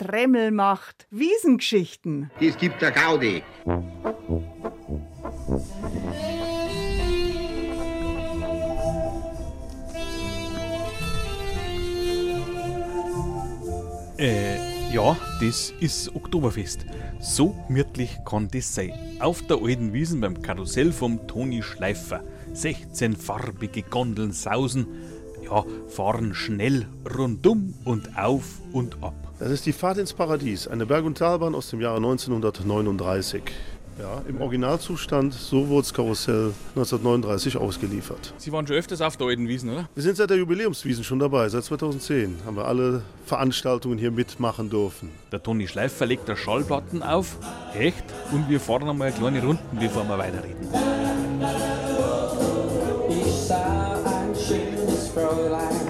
Tremmel macht. Wiesengeschichten. Es gibt der Gaudi. Äh, ja, das ist Oktoberfest. So gemütlich kann das sein. Auf der alten Wiesen beim Karussell vom Toni Schleifer. 16 farbige Gondeln sausen, ja, fahren schnell rundum und auf und ab. Das ist die Fahrt ins Paradies, eine Berg- und Talbahn aus dem Jahre 1939. Ja, Im Originalzustand, so wurde das Karussell 1939 ausgeliefert. Sie waren schon öfters auf der alten Wiesen, oder? Wir sind seit der Jubiläumswiesen schon dabei, seit 2010 haben wir alle Veranstaltungen hier mitmachen dürfen. Der Toni Schleifer legt der Schallplatten auf. Echt? Und wir fahren einmal eine kleine Runde, bevor wir weiterreden. Ich sah ein schönes Fräulein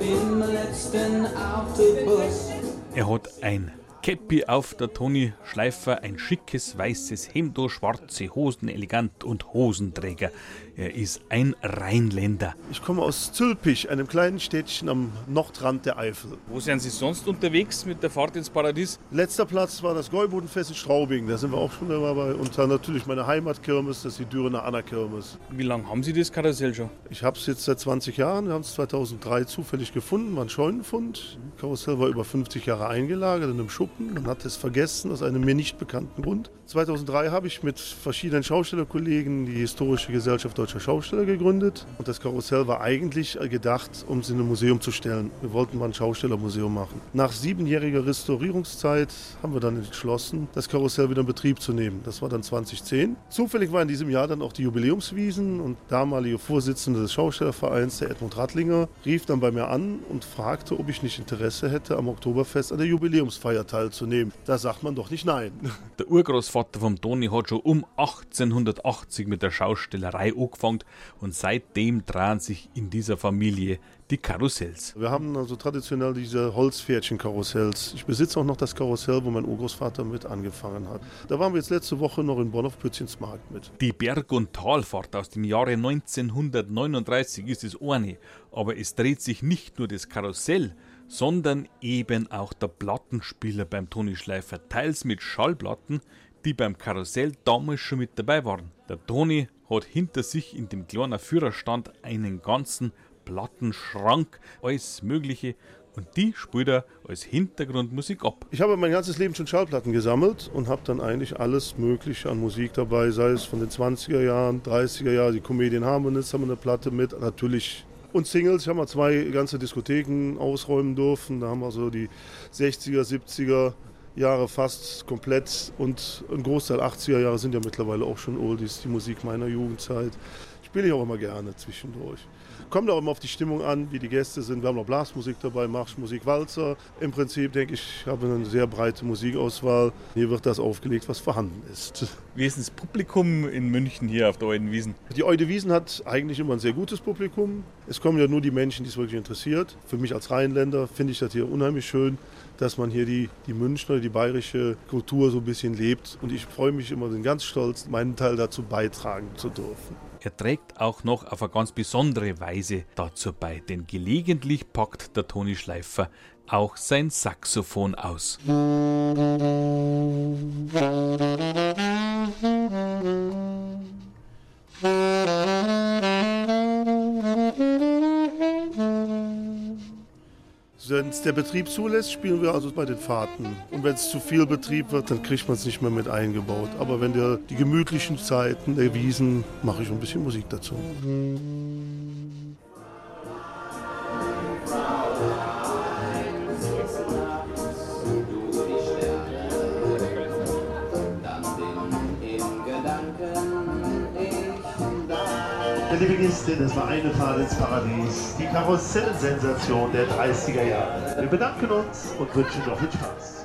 im letzten Autobus. Er hat ein Käppi auf der Toni Schleifer, ein schickes weißes Hemdo, schwarze Hosen, elegant und Hosenträger. Er ist ein Rheinländer. Ich komme aus Zülpich, einem kleinen Städtchen am Nordrand der Eifel. Wo sind Sie sonst unterwegs mit der Fahrt ins Paradies? Letzter Platz war das Gäubodenfest in Straubing, da sind wir auch schon dabei. Und dann natürlich meine Heimatkirmes, das ist die Dürener Anna-Kirmes. Wie lange haben Sie das Karussell schon? Ich habe es jetzt seit 20 Jahren, wir haben es 2003 zufällig gefunden, war ein Scheunenfund. Das Karussell war über 50 Jahre eingelagert in einem Schuppen. Man hat es vergessen aus einem mir nicht bekannten Grund. 2003 habe ich mit verschiedenen Schaustellerkollegen die Historische Gesellschaft Deutscher Schausteller gegründet. Und das Karussell war eigentlich gedacht, um es in ein Museum zu stellen. Wir wollten mal ein Schaustellermuseum machen. Nach siebenjähriger Restaurierungszeit haben wir dann entschlossen, das Karussell wieder in Betrieb zu nehmen. Das war dann 2010. Zufällig war in diesem Jahr dann auch die Jubiläumswiesen und damalige Vorsitzende des Schaustellervereins, der Edmund Rattlinger, rief dann bei mir an und fragte, ob ich nicht Interesse hätte, am Oktoberfest an der Jubiläumsfeier teilzunehmen. Da sagt man doch nicht nein. Der Urgroßvater vom Toni hat schon um 1880 mit der Schaustellerei angefangen und seitdem drehen sich in dieser Familie die Karussells. Wir haben also traditionell diese Holzpferdchen-Karussells. Ich besitze auch noch das Karussell, wo mein Urgroßvater mit angefangen hat. Da waren wir jetzt letzte Woche noch in Bonn auf Pützchensmarkt mit. Die Berg- und Talfahrt aus dem Jahre 1939 ist es eine, aber es dreht sich nicht nur das Karussell, sondern eben auch der Plattenspieler beim Toni Schleifer, teils mit Schallplatten, die beim Karussell damals schon mit dabei waren. Der Toni hat hinter sich in dem kleinen Führerstand einen ganzen Plattenschrank, alles Mögliche und die spielt er als Hintergrundmusik ab. Ich habe mein ganzes Leben schon Schallplatten gesammelt und habe dann eigentlich alles Mögliche an Musik dabei, sei es von den 20er Jahren, 30er Jahren, die Comedian Harmonists haben eine Platte mit, natürlich und Singles. Ich habe mal zwei ganze Diskotheken ausräumen dürfen. Da haben wir so die 60er, 70er Jahre fast komplett und ein Großteil 80er Jahre sind ja mittlerweile auch schon Oldies, die Musik meiner Jugendzeit. Spiele ich auch immer gerne zwischendurch. Kommt auch immer auf die Stimmung an, wie die Gäste sind. Wir haben noch Blasmusik dabei, Marschmusik, Walzer. Im Prinzip denke ich, ich habe eine sehr breite Musikauswahl. Hier wird das aufgelegt, was vorhanden ist. Wie ist das Publikum in München hier auf der Alten Wiesen? Die Eude Wiesen hat eigentlich immer ein sehr gutes Publikum. Es kommen ja nur die Menschen, die es wirklich interessiert. Für mich als Rheinländer finde ich das hier unheimlich schön, dass man hier die, die Münchner, die bayerische Kultur so ein bisschen lebt. Und ich freue mich immer, bin ganz stolz, meinen Teil dazu beitragen zu dürfen. Er trägt auch noch auf eine ganz besondere Weise dazu bei, denn gelegentlich packt der Toni Schleifer auch sein Saxophon aus. Wenn es der Betrieb zulässt, spielen wir also bei den Fahrten. Und wenn es zu viel Betrieb wird, dann kriegt man es nicht mehr mit eingebaut. Aber wenn der, die gemütlichen Zeiten der Wiesen, mache ich ein bisschen Musik dazu. Liebe Gäste, das war eine Fahrt ins Paradies, die Karussell-Sensation der 30er Jahre. Wir bedanken uns und wünschen noch viel Spaß.